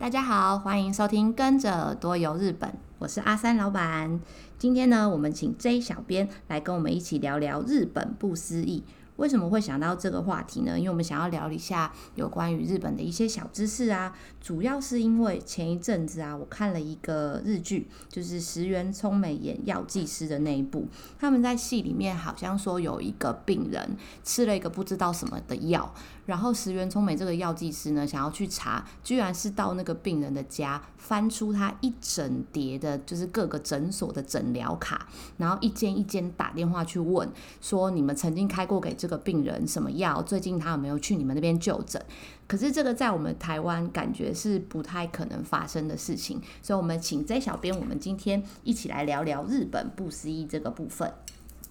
大家好，欢迎收听《跟着耳朵游日本》，我是阿三老板。今天呢，我们请 J 小编来跟我们一起聊聊日本不思议。为什么会想到这个话题呢？因为我们想要聊一下有关于日本的一些小知识啊。主要是因为前一阵子啊，我看了一个日剧，就是石原聪美演药剂师的那一部。他们在戏里面好像说有一个病人吃了一个不知道什么的药，然后石原聪美这个药剂师呢，想要去查，居然是到那个病人的家翻出他一整叠的，就是各个诊所的诊疗卡，然后一间一间打电话去问，说你们曾经开过给这个病人什么药？最近他有没有去你们那边就诊？可是这个在我们台湾感觉是不太可能发生的事情，所以我们请 J 小编，我们今天一起来聊聊日本不思议这个部分。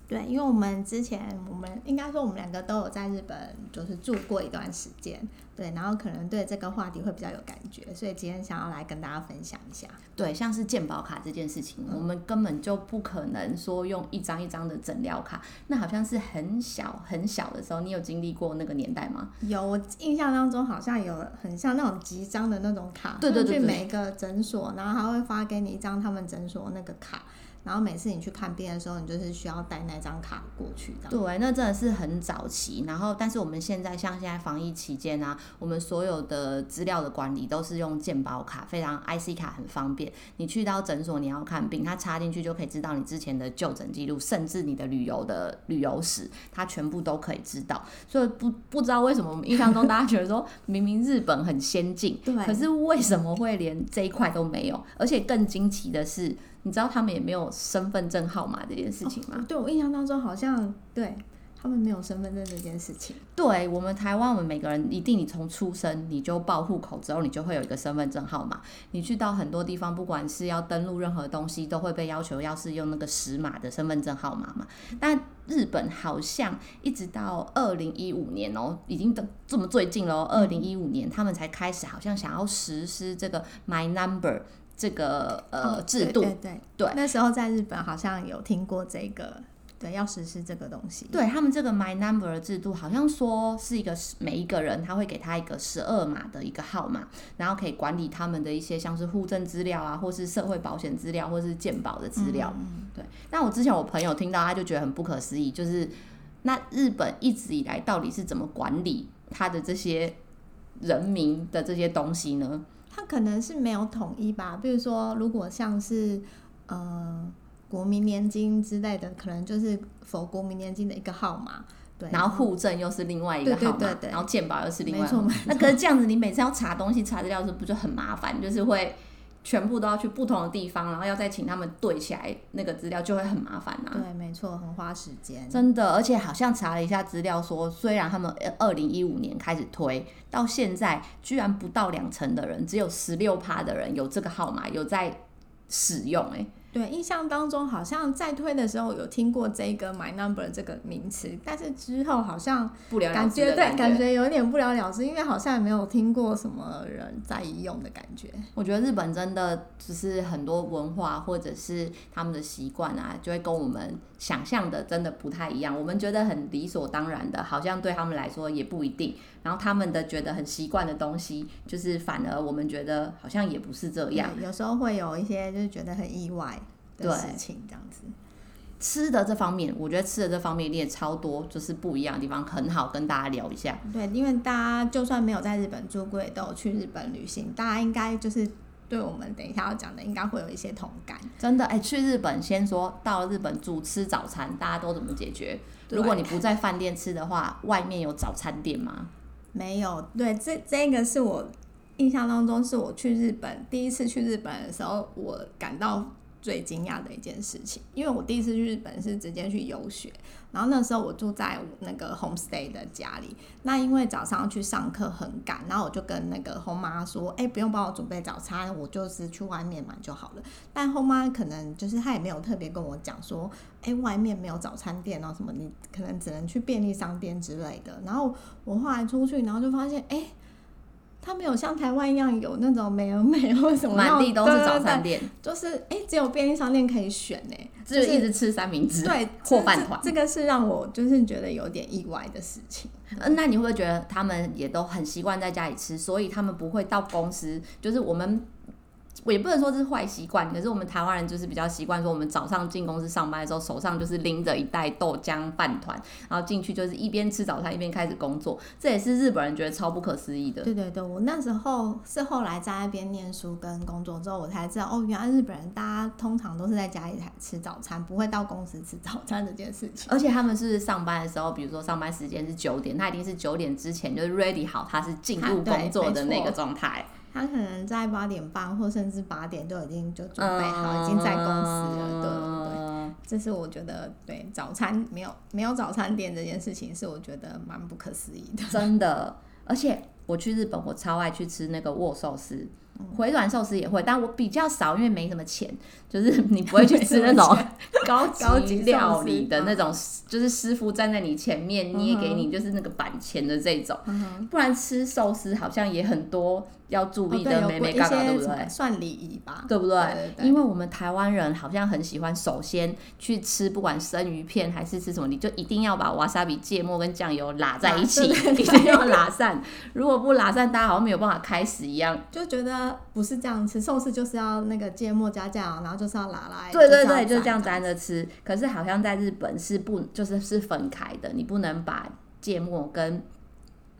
对，因为我们之前，我们应该说我们两个都有在日本，就是住过一段时间，对，然后可能对这个话题会比较有感觉，所以今天想要来跟大家分享一下。对，像是健保卡这件事情，嗯、我们根本就不可能说用一张一张的诊疗卡，那好像是很小很小的时候，你有经历过那个年代吗？有，我印象当中好像有很像那种集章的那种卡，对对对，对，去每一个诊所，然后他会发给你一张他们诊所那个卡。然后每次你去看病的时候，你就是需要带那张卡过去的。对，那真的是很早期。然后，但是我们现在像现在防疫期间啊，我们所有的资料的管理都是用健保卡，非常 IC 卡很方便。你去到诊所你要看病，它插进去就可以知道你之前的就诊记录，甚至你的旅游的旅游史，它全部都可以知道。所以不不知道为什么我们印象中大家觉得说，明明日本很先进，对，可是为什么会连这一块都没有？而且更惊奇的是。你知道他们也没有身份证号码这件事情吗？哦、对，我印象当中好像对他们没有身份证这件事情。对，我们台湾，我们每个人一定，你从出生你就报户口之后，你就会有一个身份证号码。你去到很多地方，不管是要登录任何东西，都会被要求要是用那个十码的身份证号码嘛。但日本好像一直到二零一五年哦，已经等这么最近了，二零一五年他们才开始好像想要实施这个 My Number。这个呃制度，对对对，那时候在日本好像有听过这个，对，要实施这个东西。对，他们这个 My Number 的制度，好像说是一个每一个人他会给他一个十二码的一个号码，然后可以管理他们的一些像是户政资料啊，或是社会保险资料，或是健保的资料。嗯，对。那我之前我朋友听到，他就觉得很不可思议，就是那日本一直以来到底是怎么管理他的这些人民的这些东西呢？他可能是没有统一吧，比如说，如果像是呃国民年金之类的，可能就是否国民年金的一个号码，对，然后户政又是另外一个号码，对对对对，然后健保又是另外一个号码，那可是这样子，你每次要查东西、查资料的时候，不就很麻烦？就是会。全部都要去不同的地方，然后要再请他们对起来那个资料，就会很麻烦呐。对，没错，很花时间。真的，而且好像查了一下资料说，虽然他们二零一五年开始推，到现在居然不到两成的人，只有十六趴的人有这个号码，有在使用，欸。对，印象当中好像在推的时候有听过这个 My Number 这个名词，但是之后好像不了了之，感觉对，感觉有点不了了之，因为好像也没有听过什么人在用的感觉。我觉得日本真的只是很多文化或者是他们的习惯啊，就会跟我们想象的真的不太一样。我们觉得很理所当然的，好像对他们来说也不一定。然后他们的觉得很习惯的东西，就是反而我们觉得好像也不是这样。有时候会有一些就是觉得很意外的事情，这样子。吃的这方面，我觉得吃的这方面也超多，就是不一样的地方，很好跟大家聊一下。对，因为大家就算没有在日本住过，也都有去日本旅行，大家应该就是对我们等一下要讲的，应该会有一些同感。真的，哎、欸，去日本先说到日本住吃早餐，大家都怎么解决？如果你不在饭店吃的话，外面有早餐店吗？没有，对，这这个是我印象当中是我去日本第一次去日本的时候，我感到最惊讶的一件事情，因为我第一次去日本是直接去游学，然后那时候我住在那个 homestay 的家里，那因为早上去上课很赶，然后我就跟那个后妈说，哎，不用帮我准备早餐，我就是去外面买就好了。但后妈可能就是她也没有特别跟我讲说，哎，外面没有早餐店哦什么，你可能只能去便利商店之类的。然后我后来出去，然后就发现，哎。它没有像台湾一样有那种美而美或什么，满地都是早餐店，就是哎、欸，只有便利商店可以选呢，就是一直吃三明治，对，或饭团。这个是让我就是觉得有点意外的事情。嗯，那你会不会觉得他们也都很习惯在家里吃，所以他们不会到公司？就是我们。我也不能说这是坏习惯，可是我们台湾人就是比较习惯说，我们早上进公司上班的时候，手上就是拎着一袋豆浆饭团，然后进去就是一边吃早餐一边开始工作。这也是日本人觉得超不可思议的。对对对，我那时候是后来在那边念书跟工作之后，我才知道哦，原来日本人大家通常都是在家里吃早餐，不会到公司吃早餐这件事情。而且他们是上班的时候，比如说上班时间是九点，他一定是九点之前就是 ready 好，他是进入工作的那个状态。他可能在八点半或甚至八点都已经就准备好，嗯、已经在公司了。对对对，这是我觉得对早餐没有没有早餐店这件事情，是我觉得蛮不可思议的。真的，而且我去日本，我超爱去吃那个握寿司。回转寿司也会，但我比较少，因为没什么钱。就是你不会去吃那种 高高级料理的那种，就是师傅站在你前面捏给你，就是那个板钱的这种。不然吃寿司好像也很多要注意的眉眉嘎嘎，对不对？算礼仪吧，对不对？因为我们台湾人好像很喜欢，首先去吃，不管生鱼片还是吃什么，你就一定要把瓦萨比芥末跟酱油拉在一起，一定要拉散。如果不拉散，大家好像没有办法开始一样，就觉得。不是这样吃寿司，就是要那个芥末加酱，然后就是要拉来。对对对，就这样沾着吃。可是好像在日本是不，就是是分开的，你不能把芥末跟。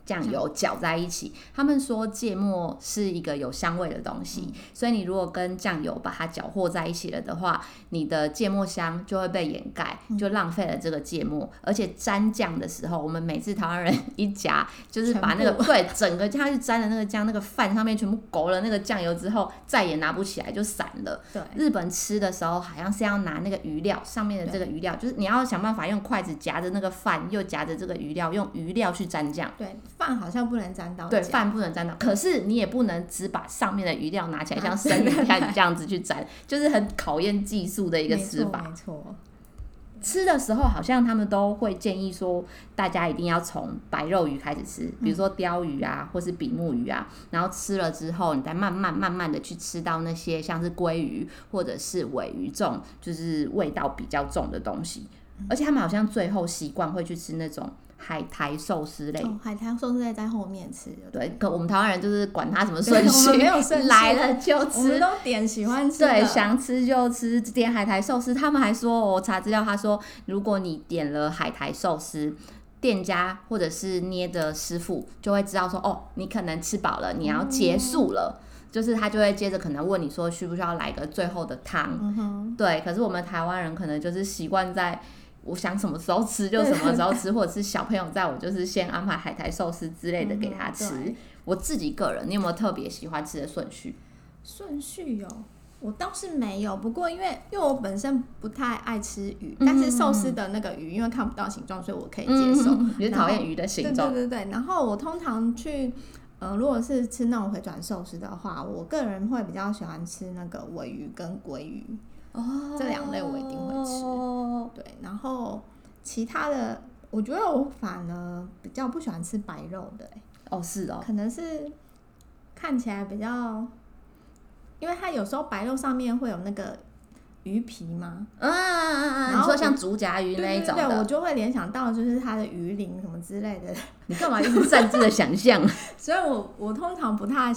酱油搅在一起，他们说芥末是一个有香味的东西，嗯、所以你如果跟酱油把它搅和在一起了的话，你的芥末香就会被掩盖，就浪费了这个芥末。嗯、而且沾酱的时候，我们每次台湾人一夹，就是把那个整个它去沾的那个酱，那个饭上面全部勾了那个酱油之后，再也拿不起来，就散了。对，日本吃的时候好像是要拿那个鱼料上面的这个鱼料，就是你要想办法用筷子夹着那个饭，又夹着这个鱼料，用鱼料去沾酱。对。饭好像不能沾到，对，饭不能沾到。可是你也不能只把上面的鱼料拿起来，像生鱼片这样子去沾，就是很考验技术的一个吃法。没错，吃的时候好像他们都会建议说，大家一定要从白肉鱼开始吃，比如说鲷鱼啊，或是比目鱼啊。然后吃了之后，你再慢慢慢慢的去吃到那些像是鲑鱼或者是尾鱼这种，就是味道比较重的东西。而且他们好像最后习惯会去吃那种。海苔寿司类，哦、海苔寿司类在后面吃。对，可我们台湾人就是管它什么顺序，没有顺 序，来了就吃，我们都点喜欢吃。对，想吃就吃，点海苔寿司。他们还说，我查资料，他说，如果你点了海苔寿司，店家或者是捏的师傅就会知道说，哦，你可能吃饱了，你要结束了，嗯、就是他就会接着可能问你说，需不需要来个最后的汤？嗯、哼对，可是我们台湾人可能就是习惯在。我想什么时候吃就什么时候吃，或者是小朋友在我就是先安排海苔寿司之类的给他吃。嗯、我自己个人，你有没有特别喜欢吃的顺序？顺序有，我倒是没有。不过因为因为我本身不太爱吃鱼，但是寿司的那个鱼因为看不到形状，所以我可以接受。你讨厌鱼的形状？对对对。然后我通常去，呃，如果是吃那种回转寿司的话，我个人会比较喜欢吃那个尾鱼跟鲑鱼。哦，这两类我一定会吃。哦，对，然后其他的，我觉得我反而比较不喜欢吃白肉的。哦，是哦，可能是看起来比较，因为它有时候白肉上面会有那个鱼皮嘛。嗯嗯嗯嗯。然后说像竹夹鱼那一种，对，我就会联想到就是它的鱼鳞什么之类的。你干嘛一直擅自的想象？所以我我通常不太。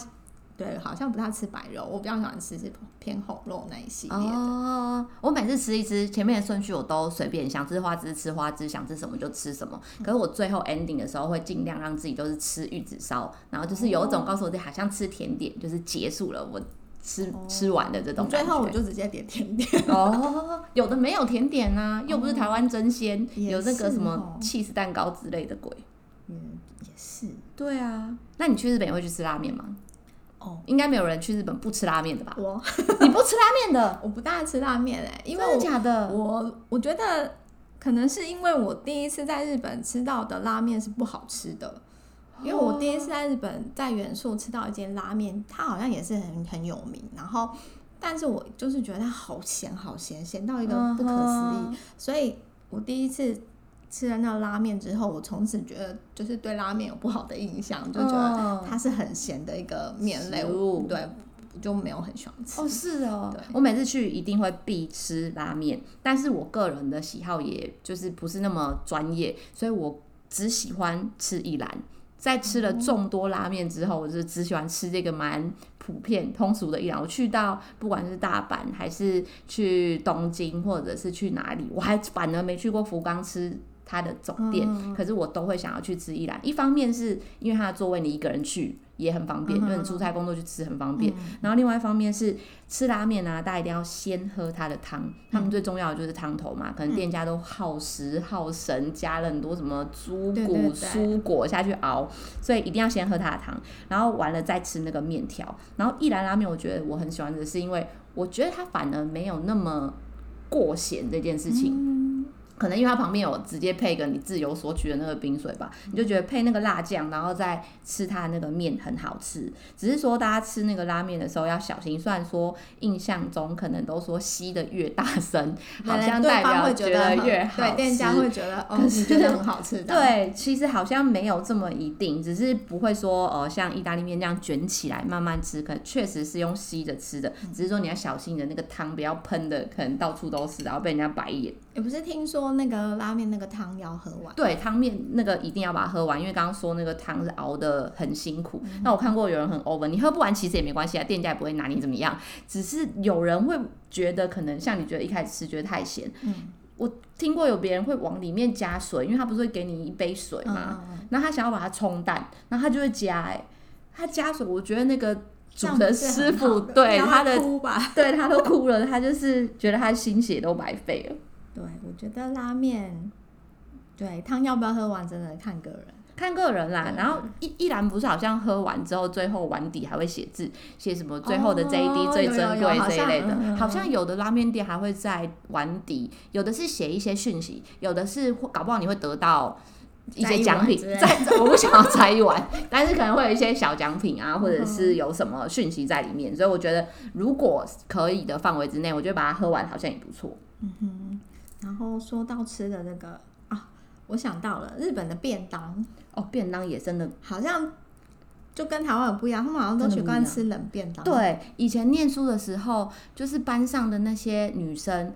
对，好像不太吃白肉，我比较喜欢吃是偏红肉那一系列的。哦，我每次吃一吃，前面的顺序我都随便，想吃花枝吃花枝，想吃什么就吃什么。可是我最后 ending 的时候会尽量让自己都是吃玉子烧，然后就是有一种告诉我自己好像吃甜点，就是结束了我吃、哦、吃完的这种。最后我就直接点甜点。哦，有的没有甜点啊，又不是台湾真鲜，哦、有那个什么起司蛋糕之类的鬼。嗯，也是。对啊，那你去日本也会去吃拉面吗？哦，应该没有人去日本不吃拉面的吧？我，你不吃拉面的？我不大爱吃拉面哎、欸，因为真的假的？我我觉得可能是因为我第一次在日本吃到的拉面是不好吃的，因为我第一次在日本在原宿吃到一间拉面，它好像也是很很有名，然后但是我就是觉得它好咸好咸，咸到一个不可思议，所以我第一次。吃了那拉面之后，我从此觉得就是对拉面有不好的印象，就觉得它是很咸的一个面类，物对，就没有很喜欢吃。哦，是哦，我每次去一定会必吃拉面，但是我个人的喜好也就是不是那么专业，所以我只喜欢吃一兰。在吃了众多拉面之后，我就只喜欢吃这个蛮普遍通俗的一兰。我去到不管是大阪，还是去东京，或者是去哪里，我还反而没去过福冈吃它的总店，可是我都会想要去吃一兰。一方面是因为它的座位你一个人去。也很方便，就你出差工作去吃很方便。嗯、然后另外一方面是吃拉面啊，大家一定要先喝它的汤。嗯、他们最重要的就是汤头嘛，可能店家都耗时耗神，加了很多什么猪骨、蔬果下去熬，所以一定要先喝它的汤。然后完了再吃那个面条。然后一兰拉面，我觉得我很喜欢的是，因为我觉得它反而没有那么过咸这件事情。嗯可能因为它旁边有直接配个你自由索取的那个冰水吧，你就觉得配那个辣酱，然后再吃它那个面很好吃。只是说大家吃那个拉面的时候要小心，虽然说印象中可能都说吸的越大声，好像代表觉得越好吃，对，店家会觉得哦，是觉得很好吃的。对，其实好像没有这么一定，只是不会说呃像意大利面这样卷起来慢慢吃，可能确实是用吸着吃的，只是说你要小心你的那个汤不要喷的，可能到处都是，然后被人家白眼。也不是听说那个拉面那个汤要喝完，对，汤面那个一定要把它喝完，因为刚刚说那个汤是熬的很辛苦。嗯、那我看过有人很 over，你喝不完其实也没关系啊，店家也不会拿你怎么样。只是有人会觉得可能像你觉得一开始吃觉得太咸，嗯，我听过有别人会往里面加水，因为他不是会给你一杯水嘛，那、嗯、他想要把它冲淡，那他就会加、欸，哎，他加水，我觉得那个煮的师傅对他的，对他都哭了，他就是觉得他心血都白费了。对，我觉得拉面，对汤要不要喝完，真的看个人，看个人啦。然后一一兰不是好像喝完之后，最后碗底还会写字，写什么最后的这一滴最珍贵这一类的。好，好像有的拉面店还会在碗底，有的是写一些讯息，有的是搞不好你会得到一些奖品。在我不想要摘一碗，但是可能会有一些小奖品啊，或者是有什么讯息在里面。所以我觉得，如果可以的范围之内，我觉得把它喝完好像也不错。嗯哼。然后说到吃的那个啊，我想到了日本的便当哦，便当也真的好像就跟台湾很不一样，他们好像都喜欢吃冷便当。对，以前念书的时候，就是班上的那些女生，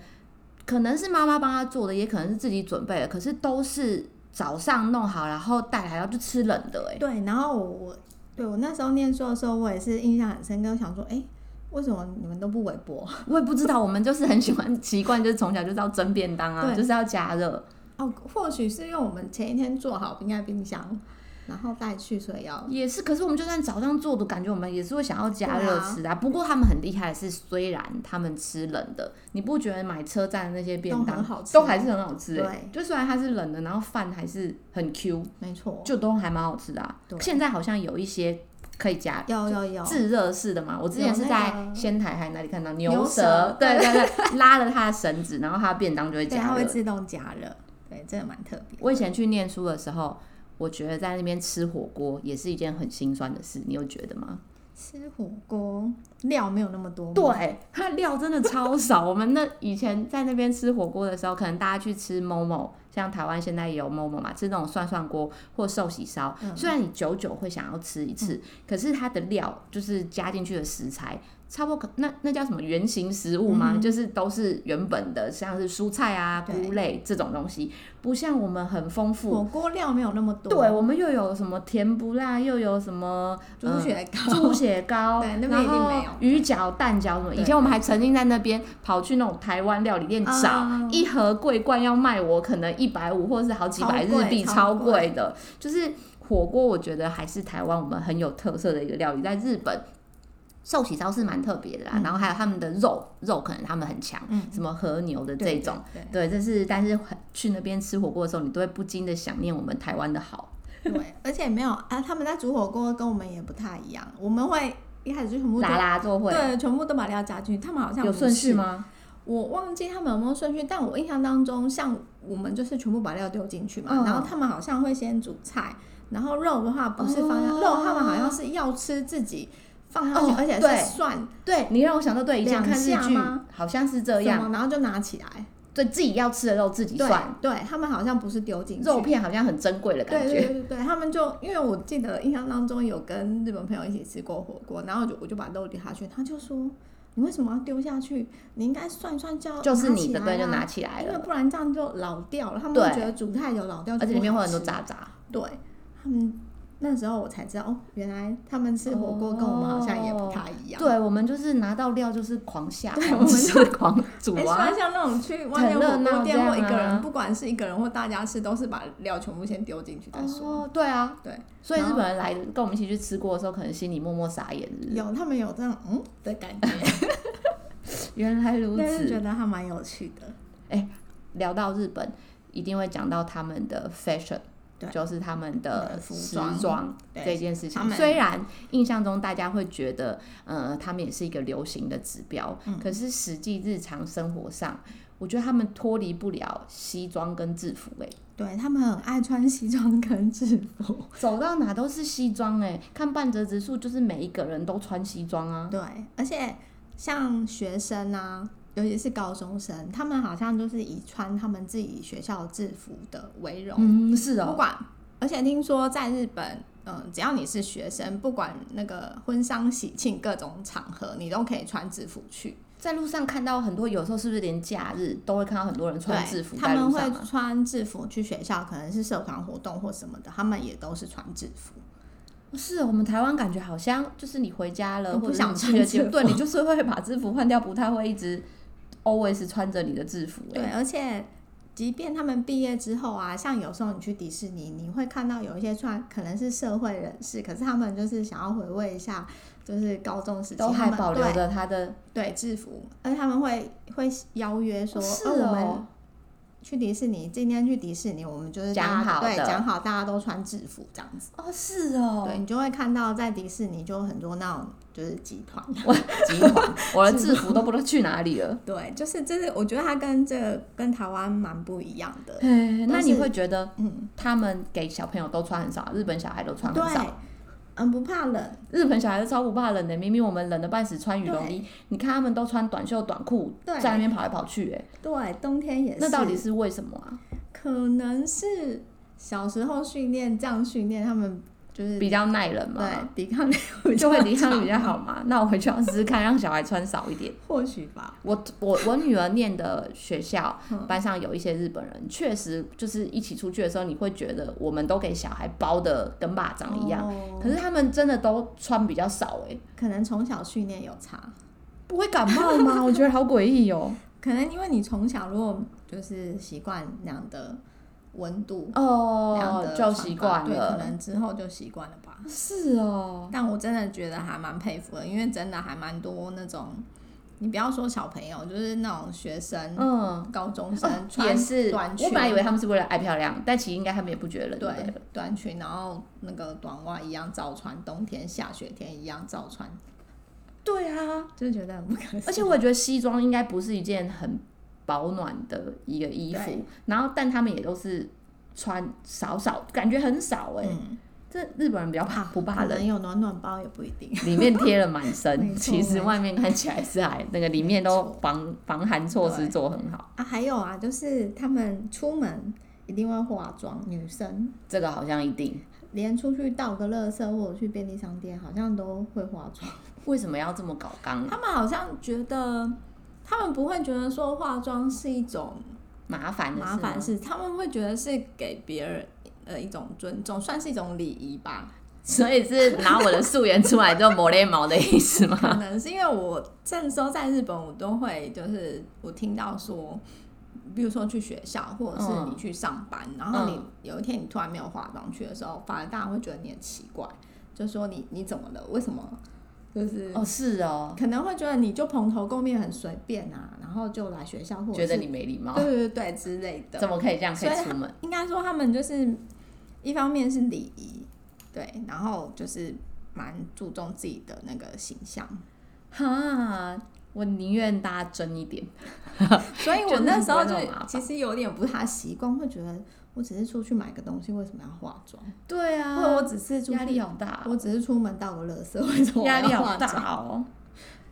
可能是妈妈帮她做的，也可能是自己准备的，可是都是早上弄好，然后带来，然后就吃冷的。哎，对，然后我我对我那时候念书的时候，我也是印象很深刻，我想说，哎。为什么你们都不微波？我也不知道，我们就是很喜欢习惯，就是从小就知道蒸便当啊，就是要加热。哦，或许是因为我们前一天做好冰在冰箱，然后带去，所以要也是。可是我们就算早上做的，感觉我们也是会想要加热吃啊。啊不过他们很厉害的是，虽然他们吃冷的，你不觉得买车站的那些便当都还是很好吃？对，就虽然它是冷的，然后饭还是很 Q，没错，就都还蛮好吃的现在好像有一些。可以加有有有自热式的嘛？我之前是在仙台还哪里看到牛舌，对对对，拉了它的绳子，然后它便当就会加热，它会自动加热，对，这个蛮特别。我以前去念书的时候，我觉得在那边吃火锅也是一件很心酸的事，你有觉得吗？吃火锅料没有那么多，对，它料真的超少。我们那以前在那边吃火锅的时候，可能大家去吃 Momo。像台湾现在也有 Momo 嘛，吃那种涮涮锅或寿喜烧。嗯、虽然你久久会想要吃一次，嗯、可是它的料就是加进去的食材，差不多那那叫什么原型食物吗？嗯、就是都是原本的，像是蔬菜啊、菇类这种东西，不像我们很丰富。火锅料没有那么多。对，我们又有什么甜不辣，又有什么猪血糕、猪血糕，对，那边一定没有鱼饺、蛋饺什么。以前我们还曾经在那边跑去那种台湾料理店找一盒桂冠，要卖我可能一。一百五或者是好几百日币，超贵的。就是火锅，我觉得还是台湾我们很有特色的一个料理。在日本，寿喜烧是蛮特别的啦。嗯、然后还有他们的肉，肉可能他们很强，嗯、什么和牛的这种。对，对，对，对，这是。但是去那边吃火锅的时候，你都会不禁的想念我们台湾的好。对，而且没有啊，他们在煮火锅跟我们也不太一样。我们会一开始就全部拉拉做会，对，全部都把料加进去。他们好像有顺序吗？我忘记他们有没有顺序，但我印象当中，像我们就是全部把料丢进去嘛，嗯、然后他们好像会先煮菜，然后肉的话不是放肉，他们好像是要吃自己放上去，哦、而且是涮。对，你让我想到对，以前看日剧好像是这样，然后就拿起来。对自己要吃的肉自己算。对，对他们好像不是丢进去肉片，好像很珍贵的感觉。对对对对，他们就因为我记得印象当中有跟日本朋友一起吃过火锅，然后就我就把肉丢下去，他就说。你为什么要丢下去？你应该算算叫就是你的，对，就拿起来了，因为不然这样就老掉了。他们会觉得煮太久老掉，而且里面会有很多渣渣。对，他们那时候我才知道哦，原来他们吃火锅跟我们好像也不太一样。哦、对，我们就是拿到料就是狂下，对 我们是狂煮啊。像那种去外面火锅店或一个人，不管是一个人或大家吃，都是把料全部先丢进去再说。哦，对啊，对。所以日本人来跟我们一起去吃过的时候，可能心里默默傻眼。有，他们有这样嗯的感觉。原来如此，觉得还蛮有趣的。哎、欸，聊到日本，一定会讲到他们的 fashion，对，就是他们的时装这件事情。虽然印象中大家会觉得，呃，他们也是一个流行的指标，嗯、可是实际日常生活上，我觉得他们脱离不了西装跟制服、欸。哎，对他们很爱穿西装跟制服，走到哪都是西装。哎，看半泽直树，就是每一个人都穿西装啊。对，而且。像学生啊，尤其是高中生，他们好像就是以穿他们自己学校制服的为荣。嗯，是哦。不管，而且听说在日本，嗯，只要你是学生，不管那个婚丧喜庆各种场合，你都可以穿制服去。在路上看到很多，有时候是不是连假日都会看到很多人穿制服？他们会穿制服去学校，可能是社团活动或什么的，他们也都是穿制服。是我们台湾感觉好像就是你回家了，不想去了，对，你就是会把制服换掉，不太会一直 always 穿着你的制服。对，而且即便他们毕业之后啊，像有时候你去迪士尼，你会看到有一些穿可能是社会人士，可是他们就是想要回味一下，就是高中时期都还保留着他的对制服，而且他们会会邀约说，是哦。去迪士尼，今天去迪士尼，我们就是讲好，对，讲好大家都穿制服这样子。哦，是哦，对，你就会看到在迪士尼就有很多那种就是集团，集团，我的制服都不知道去哪里了。对，就是就是，我觉得它跟这个跟台湾蛮不一样的。那你会觉得，嗯，他们给小朋友都穿很少，日本小孩都穿很少。嗯，不怕冷。日本小孩子超不怕冷的，明明我们冷的半死，穿羽绒衣，你看他们都穿短袖短裤，在那边跑来跑去，哎，对，冬天也是。那到底是为什么啊？可能是小时候训练这样训练他们。就是比较耐冷嘛，对，抵抗力 就会抵抗力比较好嘛。那我回去要试试看，让小孩穿少一点。或许吧。我我我女儿念的学校班上有一些日本人，确实就是一起出去的时候，你会觉得我们都给小孩包的跟蚂蚱一样，可是他们真的都穿比较少哎。可能从小训练有差，不会感冒吗？我觉得好诡异哦。可能因为你从小如果就是习惯那样的。温度哦，就习惯了，对，可能之后就习惯了吧。是哦，但我真的觉得还蛮佩服的，因为真的还蛮多那种，你不要说小朋友，就是那种学生，嗯，高中生也是短裙。我本来以为他们是为了爱漂亮，但其实应该他们也不觉得冷。对，短裙，然后那个短袜一样照穿，冬天下雪天一样照穿。对啊，就觉得很不可思议。而且我也觉得西装应该不是一件很。保暖的一个衣服，然后但他们也都是穿少少，感觉很少哎、欸。嗯、这日本人比较怕不怕冷，有暖暖包也不一定。里面贴了满身，其实外面看起来是还那个里面都防防寒措施做很好啊。还有啊，就是他们出门一定会化妆，女生这个好像一定，连出去倒个垃圾或者去便利商店，好像都会化妆。为什么要这么搞刚？他们好像觉得。他们不会觉得说化妆是一种麻烦麻烦事，他们会觉得是给别人呃一种尊重，算是一种礼仪吧。所以是拿我的素颜出来就抹脸毛的意思吗？可能是因为我这时候在日本，我都会就是我听到说，比如说去学校或者是你去上班，嗯、然后你有一天你突然没有化妆去的时候，反而大家会觉得你很奇怪，就说你你怎么了？为什么？就是哦，是哦，可能会觉得你就蓬头垢面很随便啊，然后就来学校，或者觉得你没礼貌，对对对之类的。怎么可以这样可以出门？应该说他们就是一方面是礼仪，对，然后就是蛮注重自己的那个形象。哈，我宁愿大家真一点。所以我那时候就其实有点不太习惯，会觉得。我只是出去买个东西，为什么要化妆？对啊，或者我只是压力好大，我只是出门倒个垃圾，为什么压力好大哦？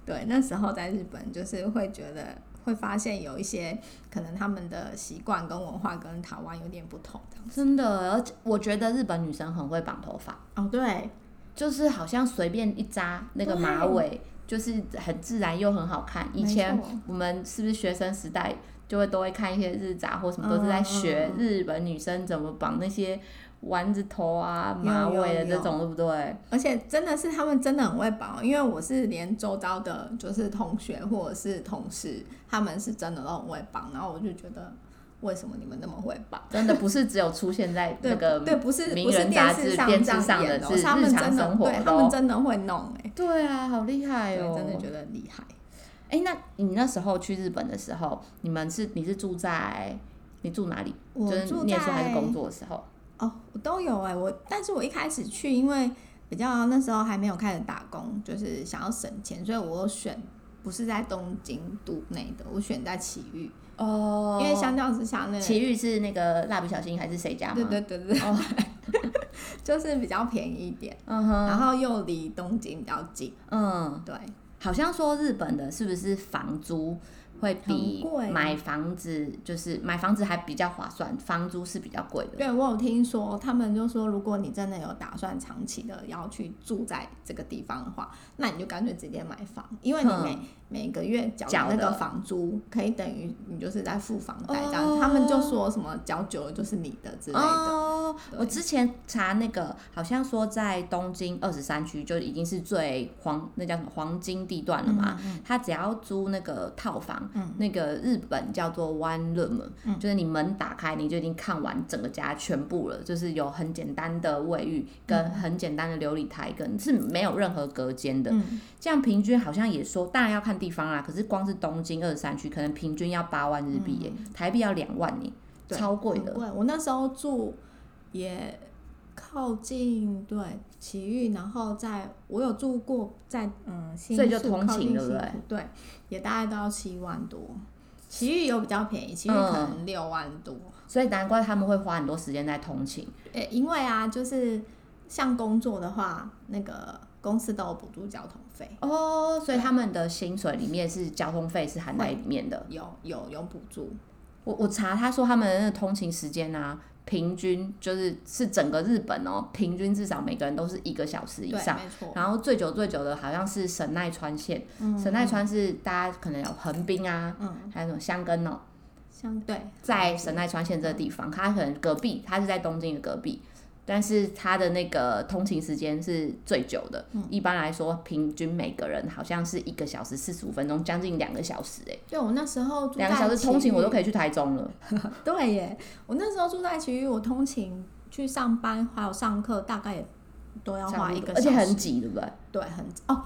对，那时候在日本就是会觉得会发现有一些可能他们的习惯跟文化跟台湾有点不同。真的，而且我觉得日本女生很会绑头发哦，对，就是好像随便一扎那个马尾，就是很自然又很好看。以前我们是不是学生时代就会都会看一些日杂或什么，都是在学日本女生怎么绑那些。丸子头啊，马尾的这种，对不对？而且真的是他们真的很会绑，因为我是连周遭的，就是同学或者是同事，他们是真的都很会绑。然后我就觉得，为什么你们那么会绑？真的不是只有出现在那个对，不是名人杂志、电视上的，是日常生活，他们真的会弄哎。对啊，好厉害哦！真的觉得很厉害。哎，那你那时候去日本的时候，你们是你是住在你住哪里？就是念书还是工作的时候？哦，我都有哎，我但是我一开始去，因为比较那时候还没有开始打工，就是想要省钱，所以我选不是在东京都内的，我选在埼玉哦，因为相较之下，那埼玉是那个蜡笔小新还是谁家吗？对对对对，哦、就是比较便宜一点，嗯哼，然后又离东京比较近，嗯，对，好像说日本的是不是房租？会比买房子就是买房子还比较划算，房租是比较贵的。对，我有听说，他们就说，如果你真的有打算长期的要去住在这个地方的话，那你就干脆直接买房，因为你每、嗯、每个月缴那个房租，可以等于你就是在付房贷这样。哦、他们就说什么缴久了就是你的之类的。哦，我之前查那个，好像说在东京二十三区就已经是最黄，那叫什么黄金地段了嘛。嗯嗯，他只要租那个套房。嗯、那个日本叫做 one room，、嗯、就是你门打开，你就已经看完整个家全部了，就是有很简单的卫浴跟很简单的琉璃台，跟是没有任何隔间的。嗯、这样平均好像也说，当然要看地方啦。可是光是东京二十三区，可能平均要八万日币耶，嗯、台币要两万耶，对超贵的。对，我那时候住也靠近对奇玉，然后在我有住过在嗯，所以就通勤对不对？对。也大概都要七万多，奇玉有比较便宜，奇玉可能六万多，嗯，所以难怪他们会花很多时间在通勤。诶，因为啊，就是像工作的话，那个公司都有补助交通费哦，所以他们的薪水里面是交通费是含在里面的，有有有补助。我我查他说他们的那个通勤时间啊。平均就是是整个日本哦，平均至少每个人都是一个小时以上，然后最久最久的好像是神奈川县，嗯、神奈川是大家可能有横滨啊，嗯、还有什么香根哦，相对在神奈川县这个地方，它可能隔壁，它是在东京的隔壁。但是他的那个通勤时间是最久的，嗯、一般来说，平均每个人好像是一个小时四十五分钟，将近两个小时哎。对，我那时候两个小时通勤，我都可以去台中了。对耶，我那时候住在奇遇，我通勤去上班还有上课，大概也都要花一个小时，而且很挤，对不对？对，很挤哦。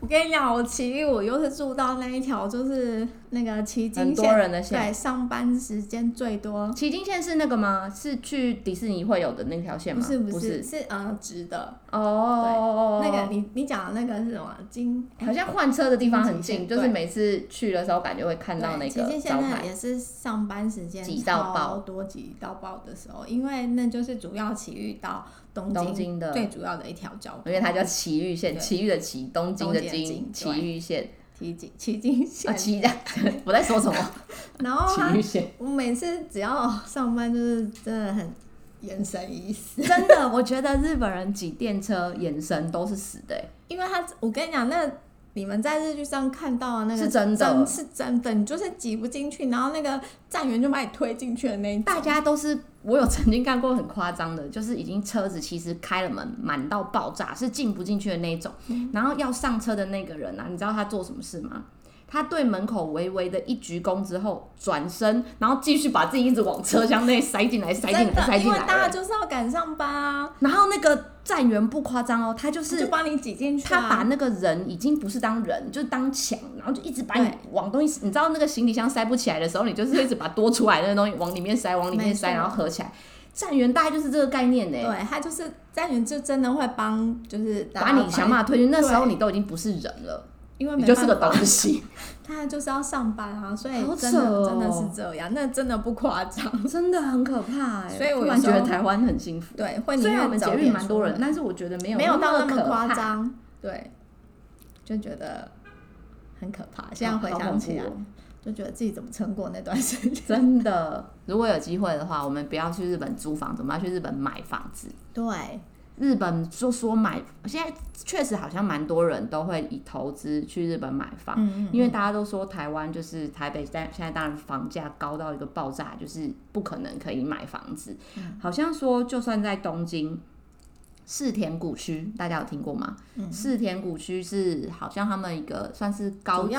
我跟你讲，我埼玉我又是住到那一条，就是那个骑金线，对，上班时间最多。骑金线是那个吗？是去迪士尼会有的那条线吗？不是不是，是呃直的。哦，那个你你讲的那个是什么？金好像换车的地方很近，就是每次去的时候感觉会看到那个招牌。旗津线那也是上班时间挤到爆，多挤到爆的时候，因为那就是主要埼玉到。东京的最主要的一条交通，因为它叫埼玉线，埼玉的埼，东京的京，埼玉线，埼京埼京线，啊埼，我在说什么？然后我每次只要上班就是真的很眼神已死，真的，我觉得日本人挤电车眼神都是死的，因为他，我跟你讲那。你们在日剧上看到的那个是真的，是真的，你就是挤不进去，然后那个站员就把你推进去的那。大家都是，我有曾经看过很夸张的，就是已经车子其实开了门，满到爆炸，是进不进去的那一种。嗯、然后要上车的那个人啊，你知道他做什么事吗？他对门口微微的一鞠躬之后，转身，然后继续把自己一直往车厢内塞进来，塞进来，塞进来。因为大家就是要赶上班啊。然后那个站员不夸张哦，他就是就帮你挤进去。他把那个人已经不是当人，就是当墙，然后就一直把你往东西。你知道那个行李箱塞不起来的时候，你就是一直把多出来的那东西往里面塞，往里面塞，然后合起来。站员大概就是这个概念呢。对，他就是站员，就真的会帮，就是把你想办法推进。那时候你都已经不是人了。因为你就是个东西，他就是要上班啊，所以真的、哦、真的是这样，那真的不夸张，真的很可怕哎。所以我觉得台湾很幸福，对，会虽然我们捷运蛮多人，但是我觉得没有没有到那么夸张，对，就觉得很可怕。现在回想起来，就觉得自己怎么撑过那段时间。真的，如果有机会的话，我们不要去日本租房子，我们要去日本买房子。对。日本就说买，现在确实好像蛮多人都会以投资去日本买房，嗯嗯嗯，因为大家都说台湾就是台北，在现在当然房价高到一个爆炸，就是不可能可以买房子。嗯、好像说就算在东京。世田谷区，大家有听过吗？嗯、世田谷区是好像他们一个算是高级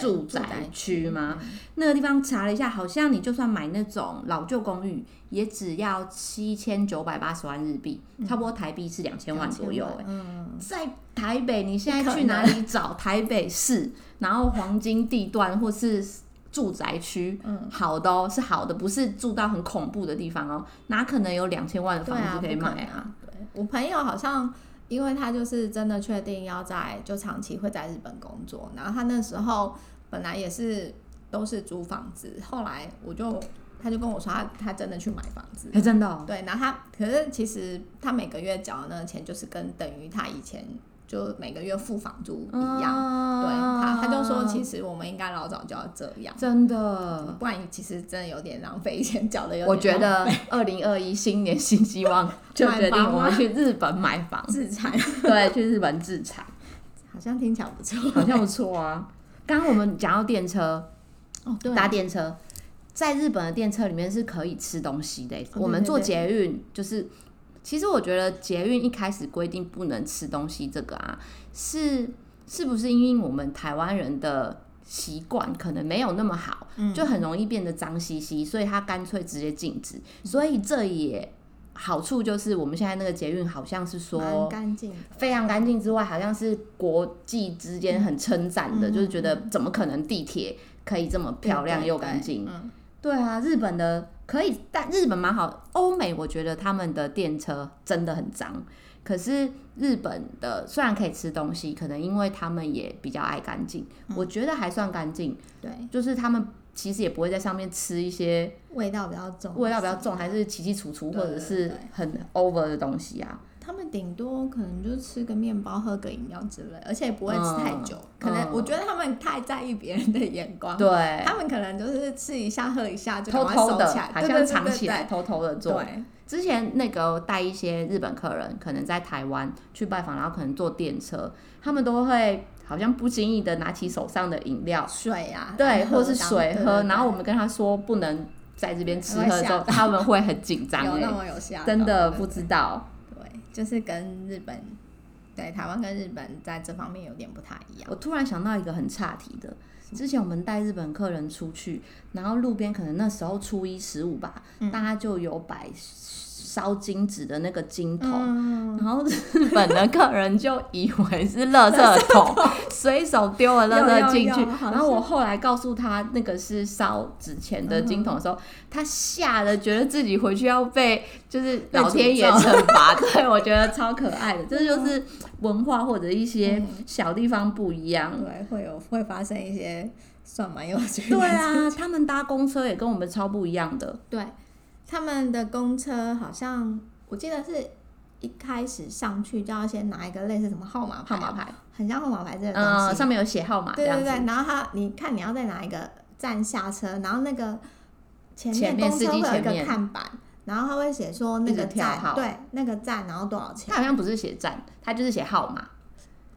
住宅区吗？那个地方查了一下，好像你就算买那种老旧公寓，也只要七千九百八十万日币，嗯、差不多台币是两千万左右。哎，嗯、在台北，你现在去哪里找台北市？然后黄金地段或是住宅区，嗯、好的哦，是好的，不是住到很恐怖的地方哦，哪可能有两千万的房子可以买啊？我朋友好像，因为他就是真的确定要在就长期会在日本工作，然后他那时候本来也是都是租房子，后来我就他就跟我说他他真的去买房子，哎、欸，真的、哦，对，然后他可是其实他每个月缴的那个钱就是跟等于他以前。就每个月付房租一样，啊、对他，他就说，其实我们应该老早就要这样，真的，不然其实真的有点浪费钱，缴的有点。我觉得二零二一新年新希望，就决定我们去日本买房。自产，对，去日本自产，好像听起来不错，好像不错啊。刚刚我们讲到电车，哦，对，搭电车，在日本的电车里面是可以吃东西的，哦、我们坐捷运就是。其实我觉得捷运一开始规定不能吃东西，这个啊，是是不是因为我们台湾人的习惯可能没有那么好，嗯、就很容易变得脏兮兮，所以他干脆直接禁止。所以这也好处就是我们现在那个捷运好像是说干净，非常干净之外，好像是国际之间很称赞的，嗯、就是觉得怎么可能地铁可以这么漂亮又干净？对啊，日本的。可以，但日本蛮好。欧美我觉得他们的电车真的很脏，可是日本的虽然可以吃东西，可能因为他们也比较爱干净，嗯、我觉得还算干净。对，就是他们其实也不会在上面吃一些味道比较重、味道比较重，还是奇奇楚楚或者是很 over 的东西啊。顶多可能就吃个面包、喝个饮料之类，而且也不会吃太久。嗯、可能我觉得他们太在意别人的眼光，对，他们可能就是吃一下、喝一下就偷偷的，好像藏起来，偷偷的做。对，之前那个带一些日本客人，可能在台湾去拜访，然后可能坐电车，他们都会好像不经意的拿起手上的饮料、水啊，对，或是水喝，然后我们跟他说不能在这边吃喝的时候，他们会很紧张，有那么有吓，真的不知道。就是跟日本，对，台湾跟日本在这方面有点不太一样。我突然想到一个很岔题的，之前我们带日本客人出去，然后路边可能那时候初一十五吧，嗯、大家就有摆。烧金纸的那个金桶，嗯、然后日本的客人就以为是垃圾桶，随手丢了垃圾进去。然后我后来告诉他那个是烧纸钱的金桶的时候，嗯、他吓得觉得自己回去要被就是老天爷惩罚。对，我觉得超可爱的，这就是文化或者一些小地方不一样，嗯、对，会有会发生一些算蛮有趣的。对啊，他们搭公车也跟我们超不一样的。对。他们的公车好像，我记得是一开始上去就要先拿一个类似什么号码牌，号码牌，很像号码牌这个东西，嗯，上面有写号码。对对对，然后他，你看你要在哪一个站下车，然后那个前面公车会有一个看板，然后他会写说那个站，对，那个站，然后多少钱？他好像不是写站，他就是写号码。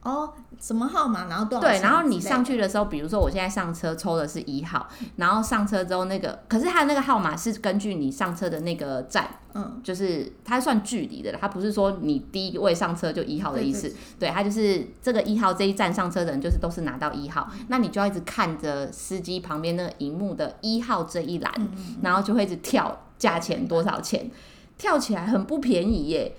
哦，什么号码？然后多少？对，然后你上去的时候，比如说我现在上车抽的是一号，然后上车之后那个，可是它的那个号码是根据你上车的那个站，嗯，就是它算距离的，它不是说你第一位上车就一号的意思，对，对，对，对，它就是这个一号这一站上车的人就是都是拿到一号，嗯、那你就要一直看着司机旁边那个荧幕的一号这一栏，嗯嗯然后就会一直跳价钱多少钱，跳起来很不便宜耶。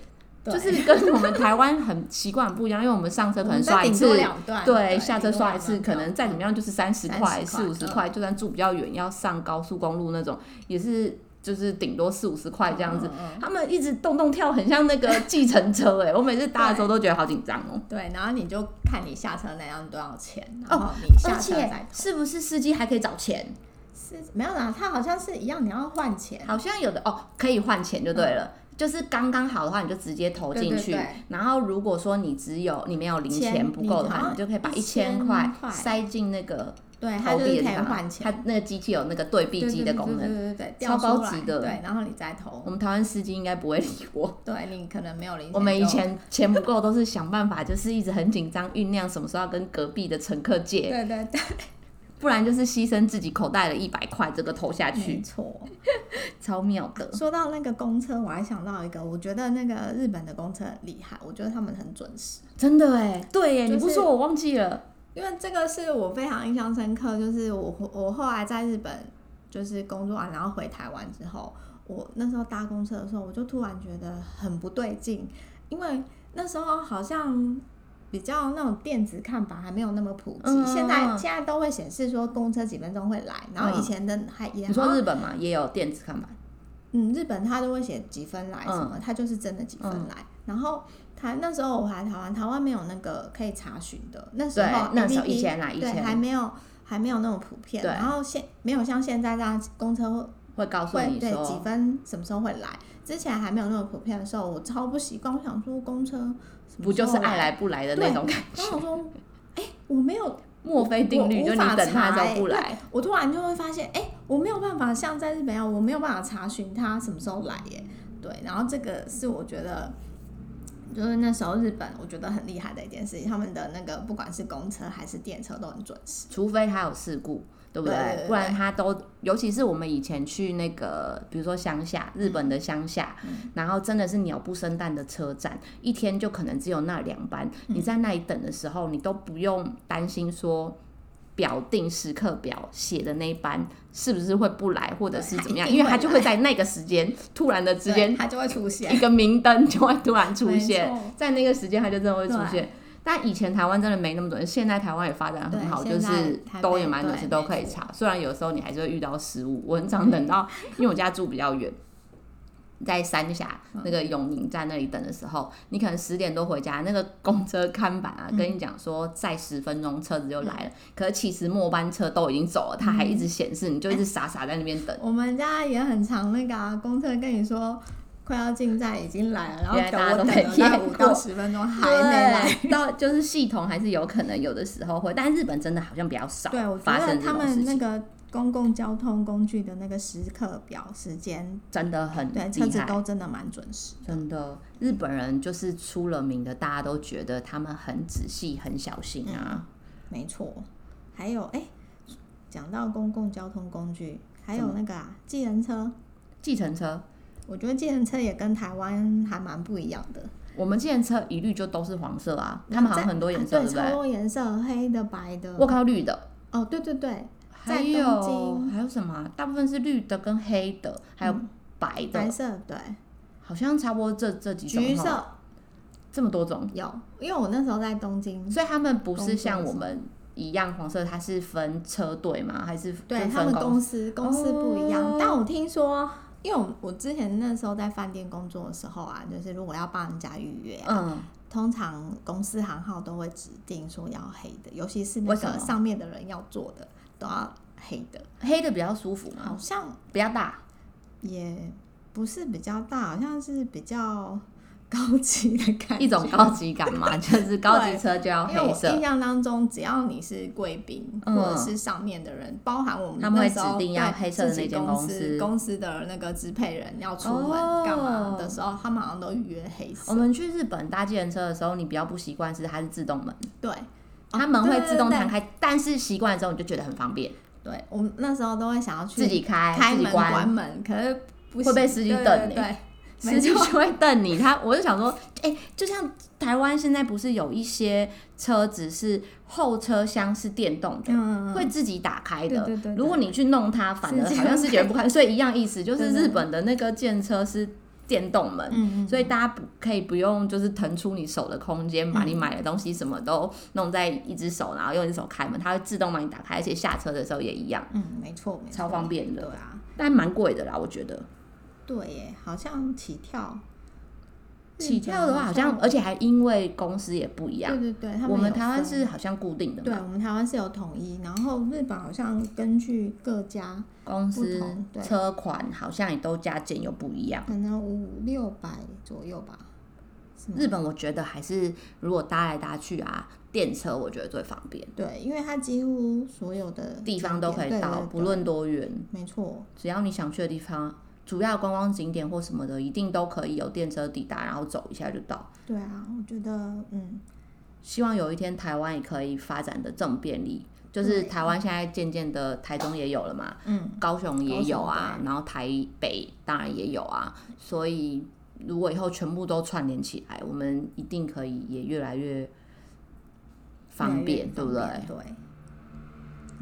就是跟我们台湾很习惯不一样，因为我们上车可能刷一次，对，下车刷一次，可能再怎么样就是三十块、四五十块，就算住比较远，要上高速公路那种，也是就是顶多四五十块这样子。他们一直动动跳，很像那个计程车哎，我每次搭的时候都觉得好紧张哦。对，然后你就看你下车那样多少钱，然后你下车再是不是司机还可以找钱？是没有啦，他好像是一样，你要换钱，好像有的哦，可以换钱就对了。就是刚刚好的话，你就直接投进去。然后如果说你只有你没有零钱不够的话，你就可以把一千块塞进那个对，它就是可以换钱，它那个机器有那个对币机的功能，对对对超高级的。对，然后你再投。我们台湾司机应该不会理我。对，你可能没有零钱。我们以前钱不够，都是想办法，就是一直很紧张，酝酿什么时候要跟隔壁的乘客借。对 对对。不然就是牺牲自己口袋的一百块，这个投下去。没错，超妙的。说到那个公车，我还想到一个，我觉得那个日本的公车很厉害，我觉得他们很准时。真的哎，对耶，就是、你不说我忘记了。因为这个是我非常印象深刻，就是我我后来在日本就是工作完，然后回台湾之后，我那时候搭公车的时候，我就突然觉得很不对劲，因为那时候好像比较那种电子看板还没有那么普及，嗯、现在现在都会显示说公车几分钟会来，然后以前的还也、嗯、你说日本嘛也有电子看板，嗯，日本它都会写几分来什么，它、嗯、就是真的几分来，嗯、然后。台那时候我还台湾，台湾没有那个可以查询的。那时候那时候以前啊，以前对还没有还没有那么普遍。然后现没有像现在这样公车会会告诉你说对几分什么时候会来。之前还没有那么普遍的时候，我超不习惯。我想说公车不就是爱来不来的那种感觉？然后我说，哎、欸，我没有墨菲定律，就你等他都不来。我突然就会发现，哎、欸，我没有办法像在日本一样，我没有办法查询他什么时候来耶。对，然后这个是我觉得。就是那时候日本，我觉得很厉害的一件事情，他们的那个不管是公车还是电车都很准时，除非他有事故，对不对？对对对，不然他都，尤其是我们以前去那个，比如说乡下，日本的乡下，嗯、然后真的是鸟不生蛋的车站，一天就可能只有那两班，嗯、你在那里等的时候，你都不用担心说。表定时刻表写的那一班是不是会不来，或者是怎么样？因为他就会在那个时间突然的之间，他就会出现一个明灯，就会突然出现在那个时间，他就真的会出现。但以前台湾真的没那么准，现在台湾也发展很好，就是都也蛮准时都可以查。虽然有时候你还是会遇到失误，我很常等到，因为我家住比较远。在三峡那个永宁站那里等的时候，嗯、你可能十点多回家，那个公车看板啊，跟你讲说再十分钟车子就来了，嗯、可是其实末班车都已经走了，它还一直显示，你就一直傻傻在那边等、欸。我们家也很常那个啊，公车跟你说快要进站已经来了，然后大家都等了五到十分钟还没来，到就是系统还是有可能有的时候会，但日本真的好像比较少对，我觉得他们那个。公共交通工具的那个时刻表时间真的很对，车子都真的蛮准时。真的，日本人就是出了名的，大家都觉得他们很仔细、很小心啊。嗯、没错，还有哎，讲、欸、到公共交通工具，还有那个啊，计程车。计程车，我觉得计程车也跟台湾还蛮不一样的。我们计程车一律就都是黄色啊，他们好像很多颜色，对不对？超多颜色，黑的、白的。我看到绿的。哦，对对对。还有还有什么？大部分是绿的跟黑的，还有白的。白色对，好像差不多这这几种。橘色，这么多种。有，因为我那时候在东京，所以他们不是像我们一样黄色，它是分车队吗？还是对他们公司公司不一样？但我听说，因为我我之前那时候在饭店工作的时候啊，就是如果要帮人家预约，嗯，通常公司行号都会指定说要黑的，尤其是那个上面的人要做的。都要黑的，黑的比较舒服嘛，好像比较大，也不是比较大，好像是比较高级的感觉，一种高级感嘛，就是高级车就要黑色。印象当中，只要你是贵宾或者是上面的人，包含我们他们会指定要黑色的那间公司公司的那个支配人要出门干嘛的时候，他们好像都预约黑色。我们去日本搭计程车的时候，你比较不习惯是它是自动门，对。它门会自动弹开，但是习惯了之后你就觉得很方便。对，我们那时候都会想要去自己开、开门、自己关，门，可是不会被司机等你。对，司机就会瞪你。他，我就想说，哎、欸，就像台湾现在不是有一些车子是后车厢是电动的，嗯、会自己打开的。对对对对，如果你去弄它，反而好像是觉得不开。所以一样意思，就是日本的那个建车是。电动门，所以大家不可以不用就是腾出你手的空间，把你买的东西什么都弄在一只手，然后用一只手开门，它会自动帮你打开，而且下车的时候也一样。嗯，没错，超方便的。对啊，但蛮贵的啦，我觉得。对耶，好像起跳。起跳的话，好像而且还因为公司也不一样。对对对，我们台湾是好像固定的。对，我们台湾是有统一，然后日本好像根据各家公司车款好像也都加减又不一样。可能五六百左右吧。日本我觉得还是如果搭来搭去啊，电车我觉得最方便。对，因为它几乎所有的地方都可以到，不论多远。没错，只要你想去的地方，主要观光景点或什么的，一定都可以有电车抵达，然后走一下就到。对啊，我觉得嗯，希望有一天台湾也可以发展的这么便利。就是台湾现在渐渐的，台中也有了嘛，嗯，高雄也有啊，然后台北当然也有啊，所以如果以后全部都串联起来，我们一定可以也越来越方便，对不对？对。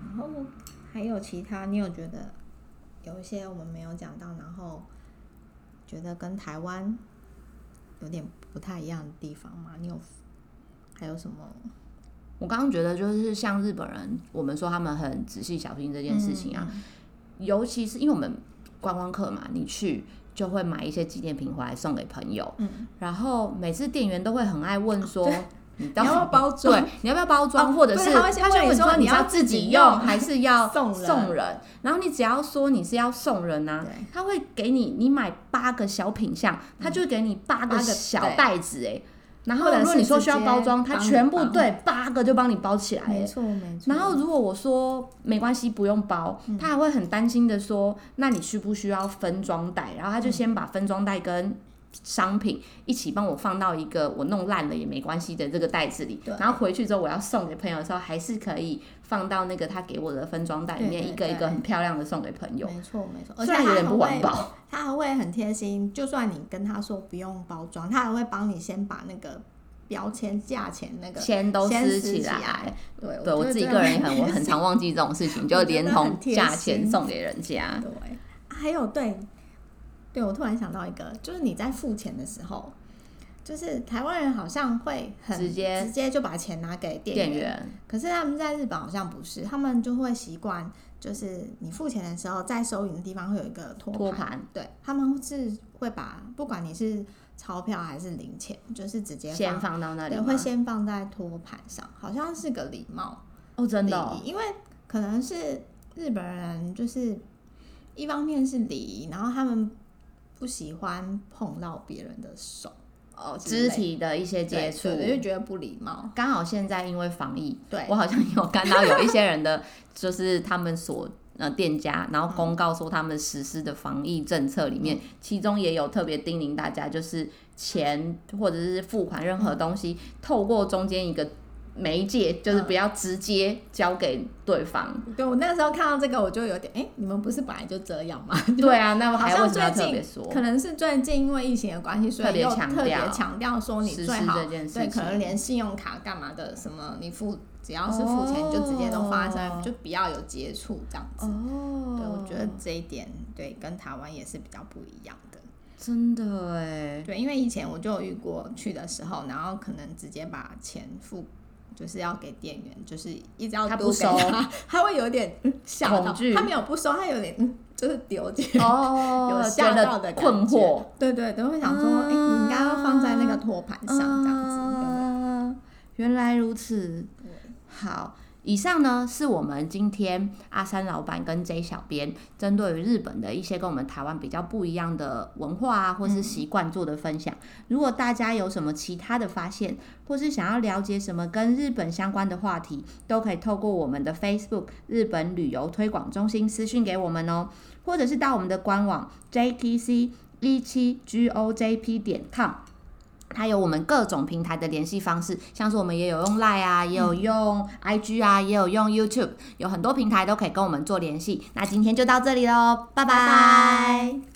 然后还有其他，你有觉得有一些我们没有讲到，然后觉得跟台湾有点不太一样的地方吗？你有还有什么？我刚刚觉得就是像日本人，我们说他们很仔细小心这件事情啊，尤其是因为我们观光客嘛，你去就会买一些纪念品回来送给朋友，嗯，然后每次店员都会很爱问说，你要不要包装？对，你要不要包装？或者是他会问说你要自己用还是要 送人？然后你只要说你是要送人啊，他会给你，你买八个小品相，他就给你八个小袋子，哎。然后如果你说需要包装，他全部对八个就帮你包起来。没错没错。然后如果我说没关系不用包，他还会很担心的说，那你需不需要分装袋？然后他就先把分装袋跟商品一起帮我放到一个我弄烂了也没关系的这个袋子里。然后回去之后我要送给朋友的时候，还是可以放到那个他给我的分装袋里面，一个一个很漂亮的送给朋友。没错没错。而且有点不环保。他还会很贴心，就算你跟他说不用包装，他还会帮你先把那个。标签、价钱那个先都撕起来，对，对我自己个人也很，我很常忘记这种事情，就 连同价钱送给人家。对，还有对，对我突然想到一个，就是你在付钱的时候，就是台湾人好像会很直接直接就把钱拿给店员，可是他们在日本好像不是，他们就会习惯，就是你付钱的时候，在收银的地方会有一个托盘，对，他们是会把不管你是。钞票还是零钱，就是直接先放到那里，对，会先放在托盘上，好像是个礼貌哦，真的哦，因为可能是日本人，就是一方面是礼仪，然后他们不喜欢碰到别人的手哦，肢体的一些接触，我就觉得不礼貌。刚好现在因为防疫，对，我好像有看到有一些人的，就是他们所。呃，店家，然后公告说他们实施的防疫政策里面，嗯、其中也有特别叮咛大家，就是钱或者是付款任何东西，嗯、透过中间一个媒介，就是不要直接交给对方。嗯、对，我那个时候看到这个，我就有点，哎，你们不是本来就这样吗？对啊，那我还要特别说，可能是最近因为疫情的关系，所以又特别强调说你最好对，可能连信用卡干嘛的什么，你付。只要是付钱，就直接都发生，oh. 就不要有接触这样子。Oh. 对，我觉得这一点对跟台湾也是比较不一样的。真的哎。对，因为以前我就有遇过去的时候，然后可能直接把钱付，就是要给店员，就是一直要他不收，他会有点吓到。他没有不收，他有点就是丢点哦，有吓到的困惑。对对，都会想说，哎、uh. 欸，你应该要放在那个托盘上这样子。Uh. 对原来如此。好，以上呢是我们今天阿三老板跟 J 小编针对于日本的一些跟我们台湾比较不一样的文化啊，或是习惯做的分享。嗯、如果大家有什么其他的发现，或是想要了解什么跟日本相关的话题，都可以透过我们的 Facebook 日本旅游推广中心私讯给我们哦，或者是到我们的官网 JTC 一七 GOJP 点 com。还有我们各种平台的联系方式，像是我们也有用 Line 啊，也有用 IG 啊，也有用 YouTube，有很多平台都可以跟我们做联系。那今天就到这里喽，拜拜。拜拜。